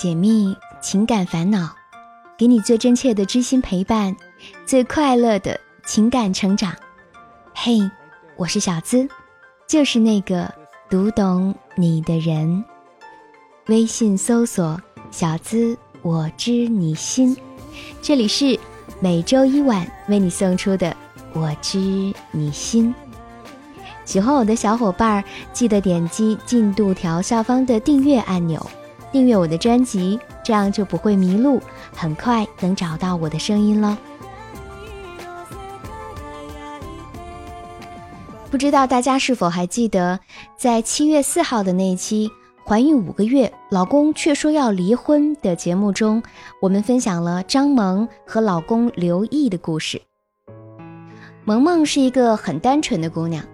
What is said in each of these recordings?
解密情感烦恼，给你最真切的知心陪伴，最快乐的情感成长。嘿，我是小资，就是那个读懂你的人。微信搜索“小资我知你心”，这里是每周一晚为你送出的“我知你心”。喜欢我的小伙伴，记得点击进度条下方的订阅按钮，订阅我的专辑，这样就不会迷路，很快能找到我的声音了。不知道大家是否还记得，在七月四号的那一期《怀孕五个月，老公却说要离婚》的节目中，我们分享了张萌和老公刘毅的故事。萌萌是一个很单纯的姑娘。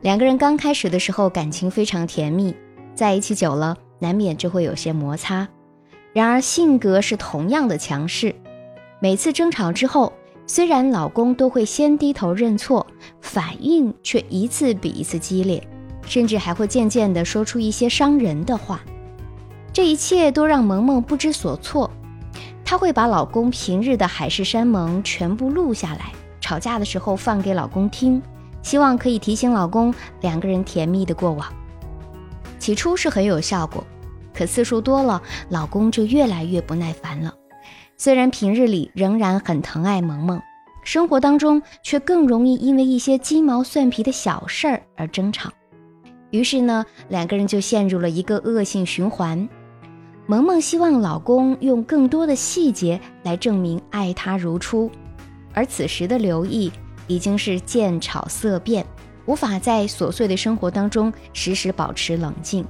两个人刚开始的时候感情非常甜蜜，在一起久了难免就会有些摩擦。然而性格是同样的强势，每次争吵之后，虽然老公都会先低头认错，反应却一次比一次激烈，甚至还会渐渐地说出一些伤人的话。这一切都让萌萌不知所措，她会把老公平日的海誓山盟全部录下来，吵架的时候放给老公听。希望可以提醒老公两个人甜蜜的过往。起初是很有效果，可次数多了，老公就越来越不耐烦了。虽然平日里仍然很疼爱萌萌，生活当中却更容易因为一些鸡毛蒜皮的小事儿而争吵。于是呢，两个人就陷入了一个恶性循环。萌萌希望老公用更多的细节来证明爱她如初，而此时的刘毅。已经是见吵色变，无法在琐碎的生活当中时时保持冷静，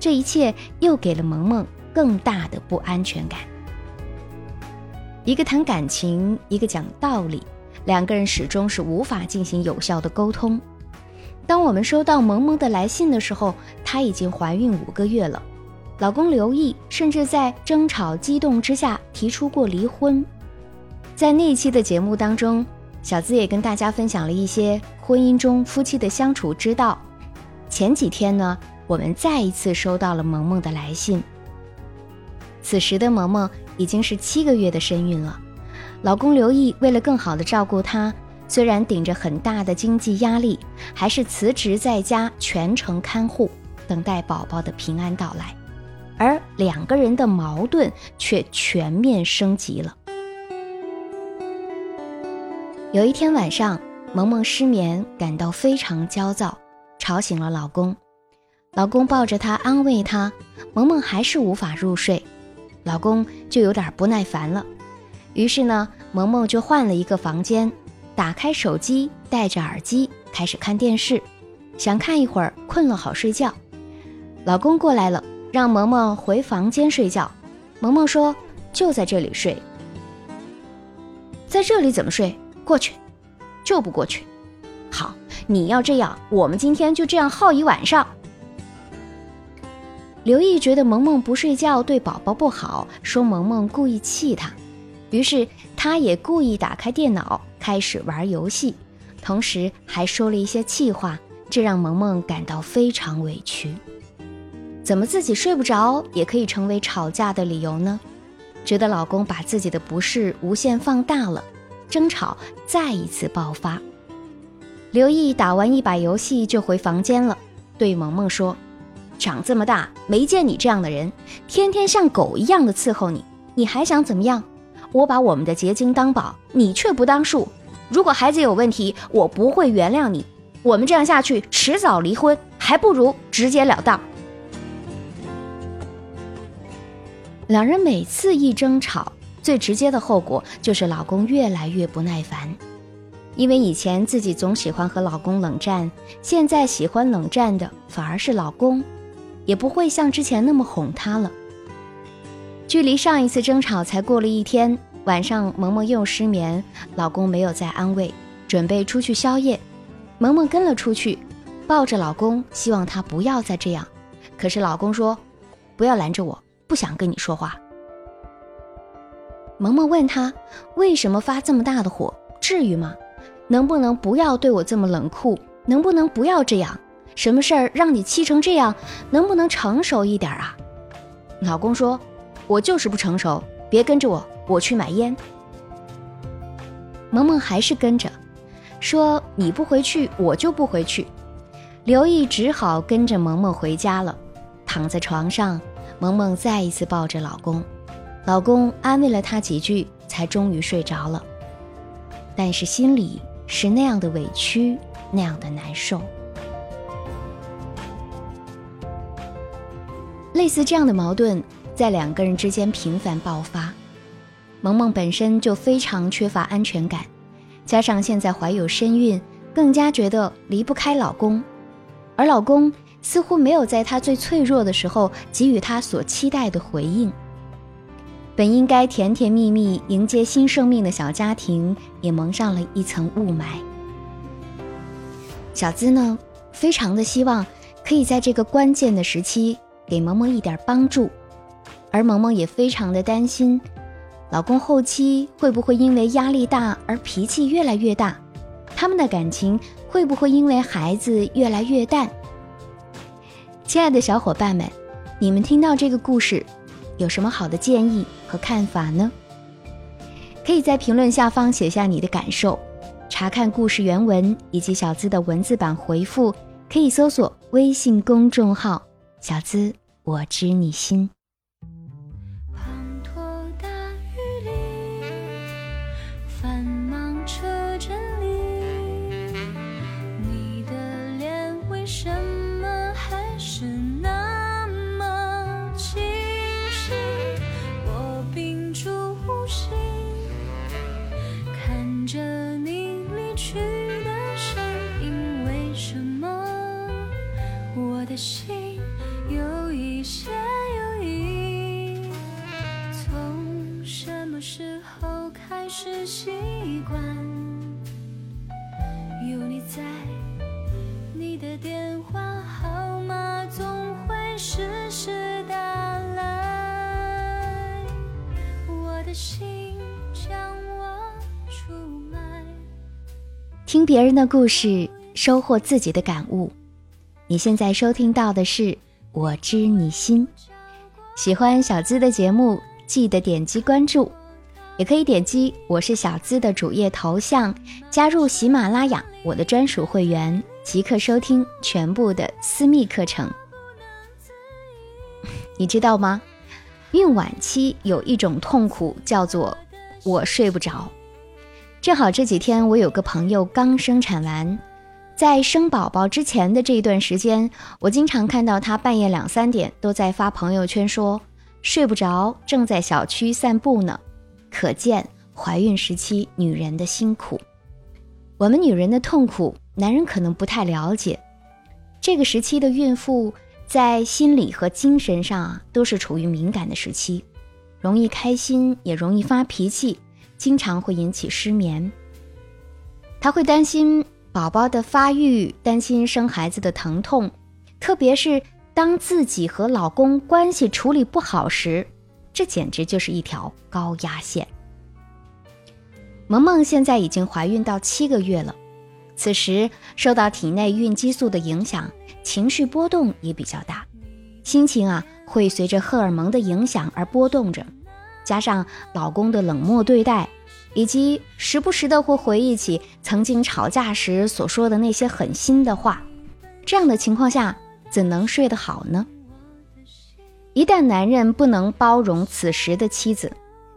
这一切又给了萌萌更大的不安全感。一个谈感情，一个讲道理，两个人始终是无法进行有效的沟通。当我们收到萌萌的来信的时候，她已经怀孕五个月了，老公刘毅甚至在争吵激动之下提出过离婚。在那一期的节目当中。小资也跟大家分享了一些婚姻中夫妻的相处之道。前几天呢，我们再一次收到了萌萌的来信。此时的萌萌已经是七个月的身孕了，老公刘毅为了更好的照顾她，虽然顶着很大的经济压力，还是辞职在家全程看护，等待宝宝的平安到来。而两个人的矛盾却全面升级了。有一天晚上，萌萌失眠，感到非常焦躁，吵醒了老公。老公抱着她安慰她，萌萌还是无法入睡，老公就有点不耐烦了。于是呢，萌萌就换了一个房间，打开手机，戴着耳机开始看电视，想看一会儿，困了好睡觉。老公过来了，让萌萌回房间睡觉。萌萌说：“就在这里睡，在这里怎么睡？”过去，就不过去。好，你要这样，我们今天就这样耗一晚上。刘毅觉得萌萌不睡觉对宝宝不好，说萌萌故意气他，于是他也故意打开电脑开始玩游戏，同时还说了一些气话，这让萌萌感到非常委屈。怎么自己睡不着也可以成为吵架的理由呢？觉得老公把自己的不适无限放大了。争吵再一次爆发，刘毅打完一把游戏就回房间了，对萌萌说：“长这么大没见你这样的人，天天像狗一样的伺候你，你还想怎么样？我把我们的结晶当宝，你却不当数。如果孩子有问题，我不会原谅你。我们这样下去，迟早离婚，还不如直截了当。”两人每次一争吵。最直接的后果就是老公越来越不耐烦，因为以前自己总喜欢和老公冷战，现在喜欢冷战的反而是老公，也不会像之前那么哄她了。距离上一次争吵才过了一天，晚上萌萌又失眠，老公没有再安慰，准备出去宵夜，萌萌跟了出去，抱着老公，希望他不要再这样，可是老公说：“不要拦着我，不想跟你说话。”萌萌问他：“为什么发这么大的火？至于吗？能不能不要对我这么冷酷？能不能不要这样？什么事儿让你气成这样？能不能成熟一点啊？”老公说：“我就是不成熟，别跟着我，我去买烟。”萌萌还是跟着，说：“你不回去，我就不回去。”刘毅只好跟着萌萌回家了。躺在床上，萌萌再一次抱着老公，老公安慰了她几句，才终于睡着了。但是心里是那样的委屈，那样的难受。类似这样的矛盾在两个人之间频繁爆发。萌萌本身就非常缺乏安全感，加上现在怀有身孕，更加觉得离不开老公。而老公似乎没有在她最脆弱的时候给予她所期待的回应。本应该甜甜蜜蜜迎接新生命的小家庭，也蒙上了一层雾霾。小资呢，非常的希望可以在这个关键的时期给萌萌一点帮助，而萌萌也非常的担心，老公后期会不会因为压力大而脾气越来越大，他们的感情。会不会因为孩子越来越淡？亲爱的小伙伴们，你们听到这个故事，有什么好的建议和看法呢？可以在评论下方写下你的感受。查看故事原文以及小资的文字版回复，可以搜索微信公众号“小资我知你心”。听别人的故事，收获自己的感悟。你现在收听到的是《我知你心》。喜欢小资的节目，记得点击关注，也可以点击我是小资的主页头像，加入喜马拉雅我的专属会员，即刻收听全部的私密课程。你知道吗？孕晚期有一种痛苦叫做我睡不着。正好这几天我有个朋友刚生产完，在生宝宝之前的这一段时间，我经常看到她半夜两三点都在发朋友圈说睡不着，正在小区散步呢。可见怀孕时期女人的辛苦，我们女人的痛苦，男人可能不太了解。这个时期的孕妇在心理和精神上啊都是处于敏感的时期，容易开心，也容易发脾气。经常会引起失眠，她会担心宝宝的发育，担心生孩子的疼痛，特别是当自己和老公关系处理不好时，这简直就是一条高压线。萌萌现在已经怀孕到七个月了，此时受到体内孕激素的影响，情绪波动也比较大，心情啊会随着荷尔蒙的影响而波动着。加上老公的冷漠对待，以及时不时的会回忆起曾经吵架时所说的那些狠心的话，这样的情况下怎能睡得好呢？一旦男人不能包容此时的妻子，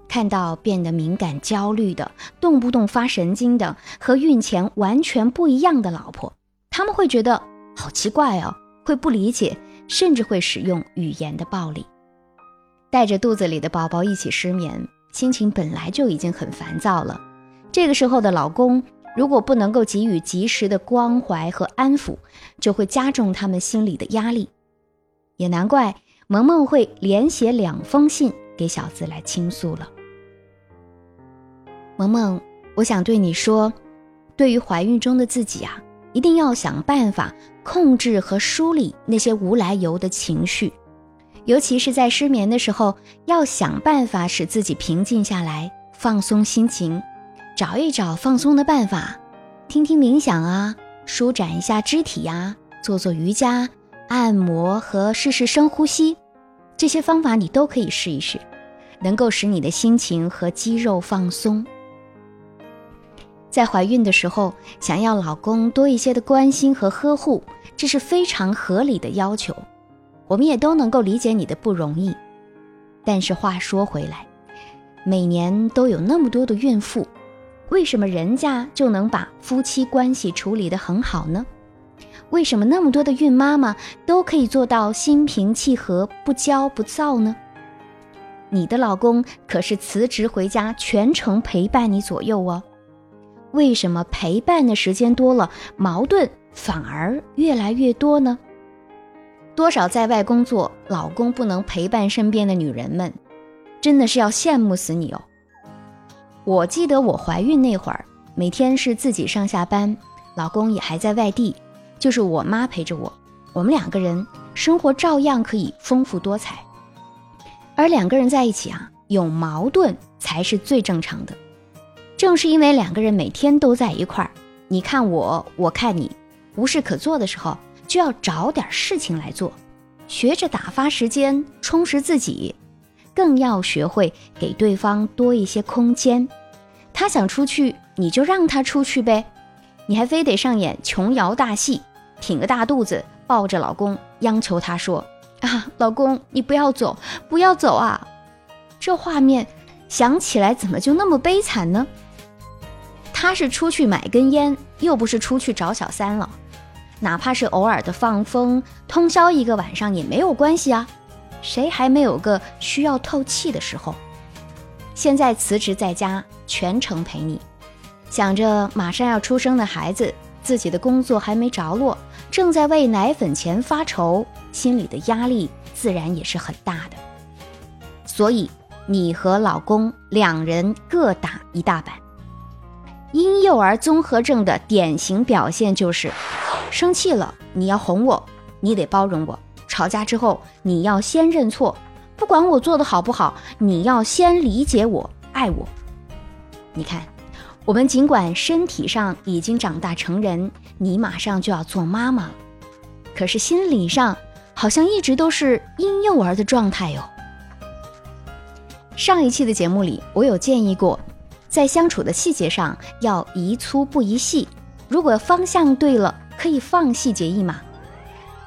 看到变得敏感、焦虑的、动不动发神经的和孕前完全不一样的老婆，他们会觉得好奇怪哦，会不理解，甚至会使用语言的暴力。带着肚子里的宝宝一起失眠，心情本来就已经很烦躁了。这个时候的老公如果不能够给予及时的关怀和安抚，就会加重他们心里的压力。也难怪萌萌会连写两封信给小资来倾诉了。萌萌，我想对你说，对于怀孕中的自己啊，一定要想办法控制和梳理那些无来由的情绪。尤其是在失眠的时候，要想办法使自己平静下来，放松心情，找一找放松的办法，听听冥想啊，舒展一下肢体呀，做做瑜伽、按摩和试试深呼吸，这些方法你都可以试一试。能够使你的心情和肌肉放松。在怀孕的时候，想要老公多一些的关心和呵护，这是非常合理的要求。我们也都能够理解你的不容易。但是话说回来，每年都有那么多的孕妇，为什么人家就能把夫妻关系处理得很好呢？为什么那么多的孕妈妈都可以做到心平气和、不骄不躁呢？你的老公可是辞职回家，全程陪伴你左右哦。为什么陪伴的时间多了，矛盾反而越来越多呢？多少在外工作，老公不能陪伴身边的女人们，真的是要羡慕死你哦。我记得我怀孕那会儿，每天是自己上下班，老公也还在外地，就是我妈陪着我，我们两个人生活照样可以丰富多彩。而两个人在一起啊，有矛盾才是最正常的。正是因为两个人每天都在一块儿，你看我，我看你，无事可做的时候，就要找点事情来做，学着打发时间，充实自己，更要学会给对方多一些空间。他想出去，你就让他出去呗，你还非得上演琼瑶大戏，挺个大肚子，抱着老公，央求他说：“啊，老公，你不要走，不要走啊！”这画面想起来怎么就那么悲惨呢？他是出去买根烟，又不是出去找小三了。哪怕是偶尔的放风，通宵一个晚上也没有关系啊。谁还没有个需要透气的时候？现在辞职在家，全程陪你，想着马上要出生的孩子，自己的工作还没着落，正在为奶粉钱发愁，心里的压力自然也是很大的。所以，你和老公两人各打一大板。婴幼儿综合症的典型表现就是：生气了你要哄我，你得包容我；吵架之后你要先认错，不管我做的好不好，你要先理解我、爱我。你看，我们尽管身体上已经长大成人，你马上就要做妈妈了，可是心理上好像一直都是婴幼儿的状态哟。上一期的节目里，我有建议过。在相处的细节上要宜粗不宜细，如果方向对了，可以放细节一马。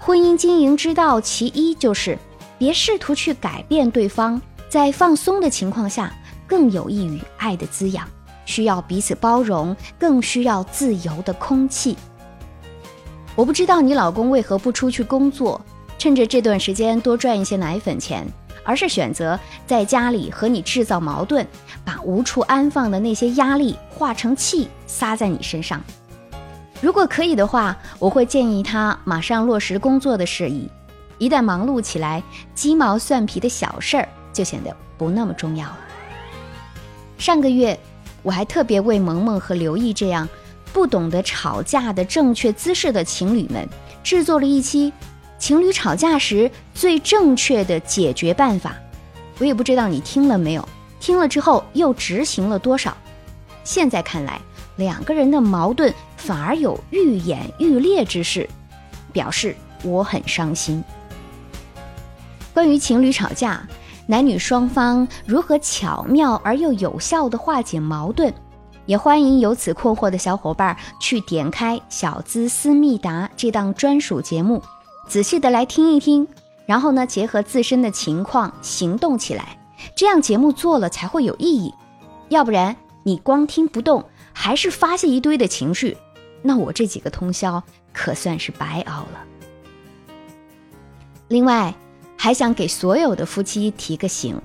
婚姻经营之道其一就是别试图去改变对方，在放松的情况下更有益于爱的滋养。需要彼此包容，更需要自由的空气。我不知道你老公为何不出去工作，趁着这段时间多赚一些奶粉钱。而是选择在家里和你制造矛盾，把无处安放的那些压力化成气撒在你身上。如果可以的话，我会建议他马上落实工作的事宜。一旦忙碌起来，鸡毛蒜皮的小事儿就显得不那么重要了。上个月，我还特别为萌萌和刘毅这样不懂得吵架的正确姿势的情侣们制作了一期。情侣吵架时最正确的解决办法，我也不知道你听了没有，听了之后又执行了多少？现在看来，两个人的矛盾反而有愈演愈烈之势，表示我很伤心。关于情侣吵架，男女双方如何巧妙而又有效的化解矛盾，也欢迎有此困惑的小伙伴去点开《小资思密达》这档专属节目。仔细的来听一听，然后呢，结合自身的情况行动起来，这样节目做了才会有意义。要不然你光听不动，还是发泄一堆的情绪，那我这几个通宵可算是白熬了。另外，还想给所有的夫妻提个醒：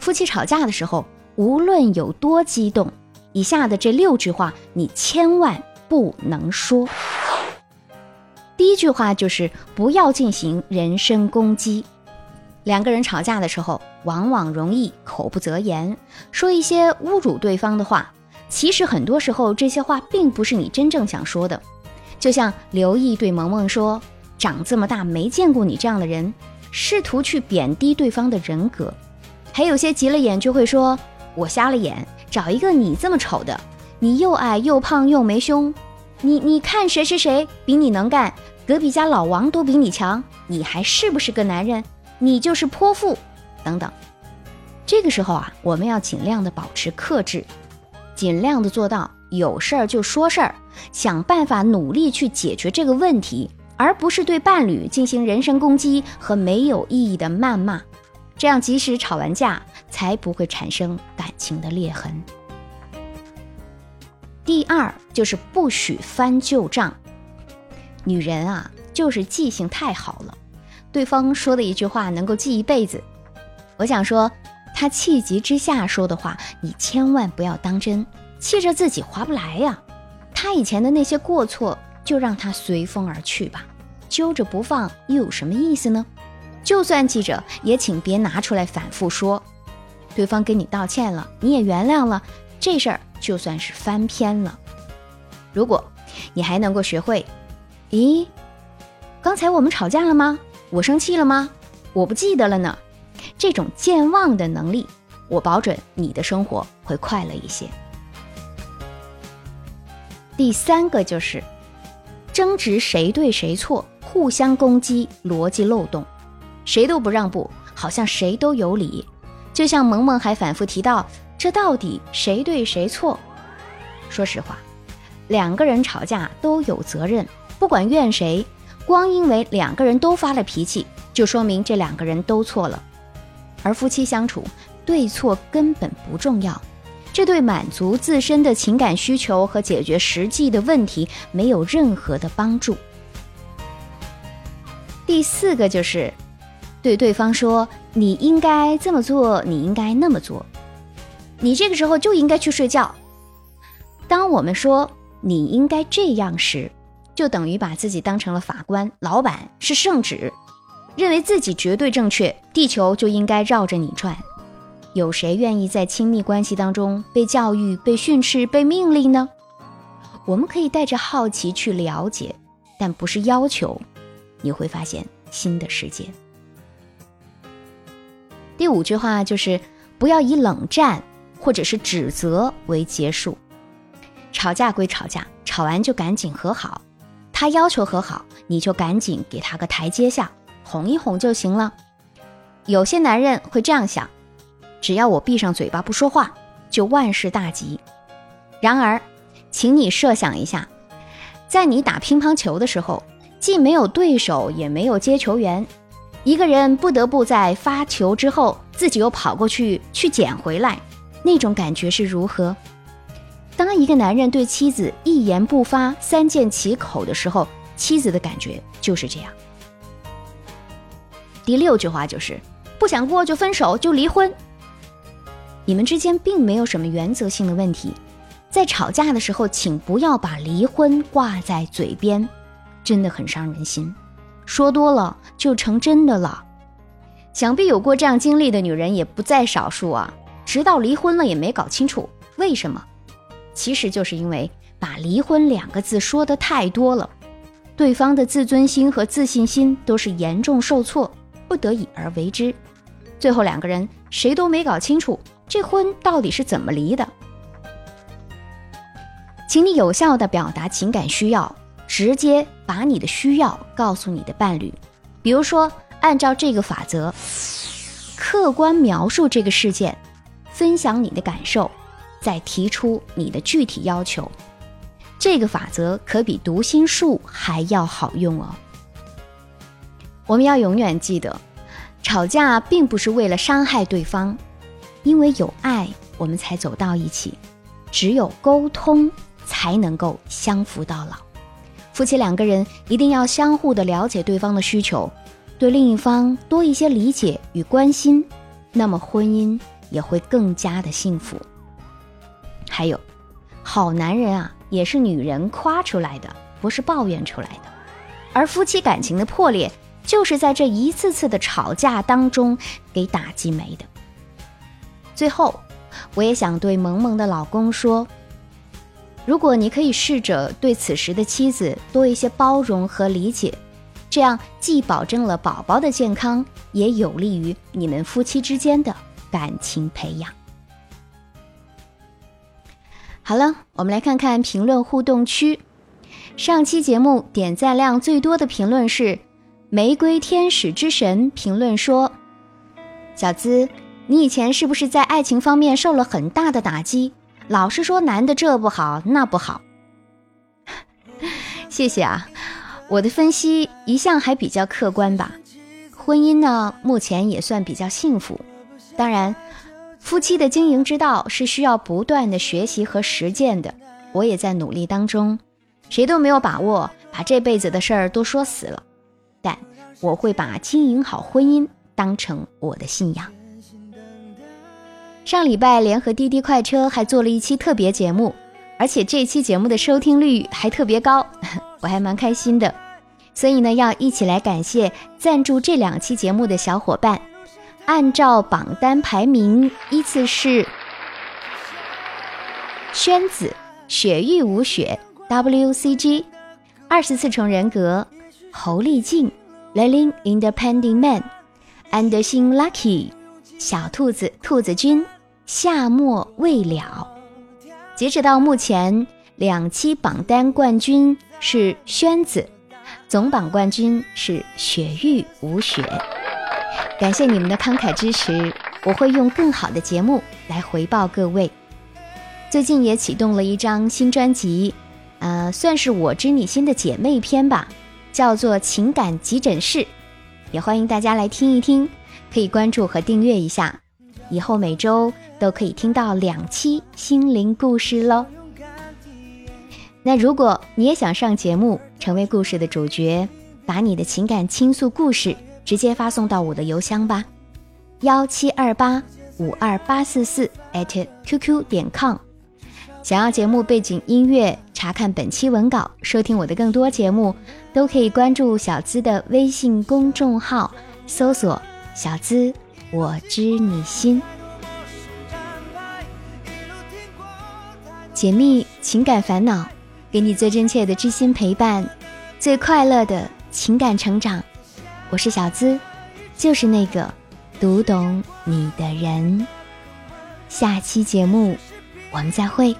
夫妻吵架的时候，无论有多激动，以下的这六句话你千万不能说。第一句话就是不要进行人身攻击。两个人吵架的时候，往往容易口不择言，说一些侮辱对方的话。其实很多时候，这些话并不是你真正想说的。就像刘毅对萌萌说：“长这么大没见过你这样的人”，试图去贬低对方的人格。还有些急了眼就会说：“我瞎了眼，找一个你这么丑的，你又矮又胖又没胸。”你你看谁谁谁比你能干，隔壁家老王都比你强，你还是不是个男人？你就是泼妇，等等。这个时候啊，我们要尽量的保持克制，尽量的做到有事儿就说事儿，想办法努力去解决这个问题，而不是对伴侣进行人身攻击和没有意义的谩骂。这样，即使吵完架，才不会产生感情的裂痕。第二就是不许翻旧账。女人啊，就是记性太好了，对方说的一句话能够记一辈子。我想说，他气急之下说的话，你千万不要当真，气着自己划不来呀。他以前的那些过错，就让他随风而去吧，揪着不放又有什么意思呢？就算记着，也请别拿出来反复说。对方跟你道歉了，你也原谅了，这事儿就算是翻篇了。如果你还能够学会，咦，刚才我们吵架了吗？我生气了吗？我不记得了呢。这种健忘的能力，我保准你的生活会快乐一些。第三个就是争执谁对谁错，互相攻击，逻辑漏洞。谁都不让步，好像谁都有理。就像萌萌还反复提到，这到底谁对谁错？说实话，两个人吵架都有责任，不管怨谁，光因为两个人都发了脾气，就说明这两个人都错了。而夫妻相处，对错根本不重要，这对满足自身的情感需求和解决实际的问题没有任何的帮助。第四个就是。对对方说：“你应该这么做，你应该那么做，你这个时候就应该去睡觉。”当我们说“你应该这样”时，就等于把自己当成了法官、老板，是圣旨，认为自己绝对正确，地球就应该绕着你转。有谁愿意在亲密关系当中被教育、被训斥、被命令呢？我们可以带着好奇去了解，但不是要求。你会发现新的世界。第五句话就是不要以冷战或者是指责为结束。吵架归吵架，吵完就赶紧和好。他要求和好，你就赶紧给他个台阶下，哄一哄就行了。有些男人会这样想：只要我闭上嘴巴不说话，就万事大吉。然而，请你设想一下，在你打乒乓球的时候，既没有对手，也没有接球员。一个人不得不在发球之后，自己又跑过去去捡回来，那种感觉是如何？当一个男人对妻子一言不发、三缄其口的时候，妻子的感觉就是这样。第六句话就是不想过就分手就离婚。你们之间并没有什么原则性的问题，在吵架的时候，请不要把离婚挂在嘴边，真的很伤人心。说多了就成真的了，想必有过这样经历的女人也不在少数啊。直到离婚了也没搞清楚为什么，其实就是因为把离婚两个字说的太多了，对方的自尊心和自信心都是严重受挫，不得已而为之。最后两个人谁都没搞清楚这婚到底是怎么离的。请你有效的表达情感需要。直接把你的需要告诉你的伴侣，比如说按照这个法则，客观描述这个事件，分享你的感受，再提出你的具体要求。这个法则可比读心术还要好用哦。我们要永远记得，吵架并不是为了伤害对方，因为有爱，我们才走到一起。只有沟通，才能够相扶到老。夫妻两个人一定要相互的了解对方的需求，对另一方多一些理解与关心，那么婚姻也会更加的幸福。还有，好男人啊，也是女人夸出来的，不是抱怨出来的。而夫妻感情的破裂，就是在这一次次的吵架当中给打击没的。最后，我也想对萌萌的老公说。如果你可以试着对此时的妻子多一些包容和理解，这样既保证了宝宝的健康，也有利于你们夫妻之间的感情培养。好了，我们来看看评论互动区。上期节目点赞量最多的评论是“玫瑰天使之神”评论说：“小资，你以前是不是在爱情方面受了很大的打击？老是说男的这不好那不好。谢谢啊，我的分析一向还比较客观吧。婚姻呢，目前也算比较幸福。当然，夫妻的经营之道是需要不断的学习和实践的。我也在努力当中，谁都没有把握把这辈子的事儿都说死了。但我会把经营好婚姻当成我的信仰。上礼拜联合滴滴快车还做了一期特别节目，而且这期节目的收听率还特别高，我还蛮开心的。所以呢，要一起来感谢赞助这两期节目的小伙伴。按照榜单排名，依次是宣子、雪域无雪、WCG、二十四重人格。侯丽静，Lilin Independent Man，安德星 Lucky，小兔子兔子君，夏末未了。截止到目前，两期榜单冠军是宣子，总榜冠军是雪域无雪。感谢你们的慷慨支持，我会用更好的节目来回报各位。最近也启动了一张新专辑，呃，算是我知你心的姐妹篇吧。叫做情感急诊室，也欢迎大家来听一听，可以关注和订阅一下，以后每周都可以听到两期心灵故事喽。那如果你也想上节目，成为故事的主角，把你的情感倾诉故事直接发送到我的邮箱吧，幺七二八五二八四四 at qq 点 com。想要节目背景音乐。查看本期文稿，收听我的更多节目，都可以关注小资的微信公众号，搜索“小资我知你心”，解密情感烦恼，给你最真切的知心陪伴，最快乐的情感成长。我是小资，就是那个读懂你的人。下期节目，我们再会。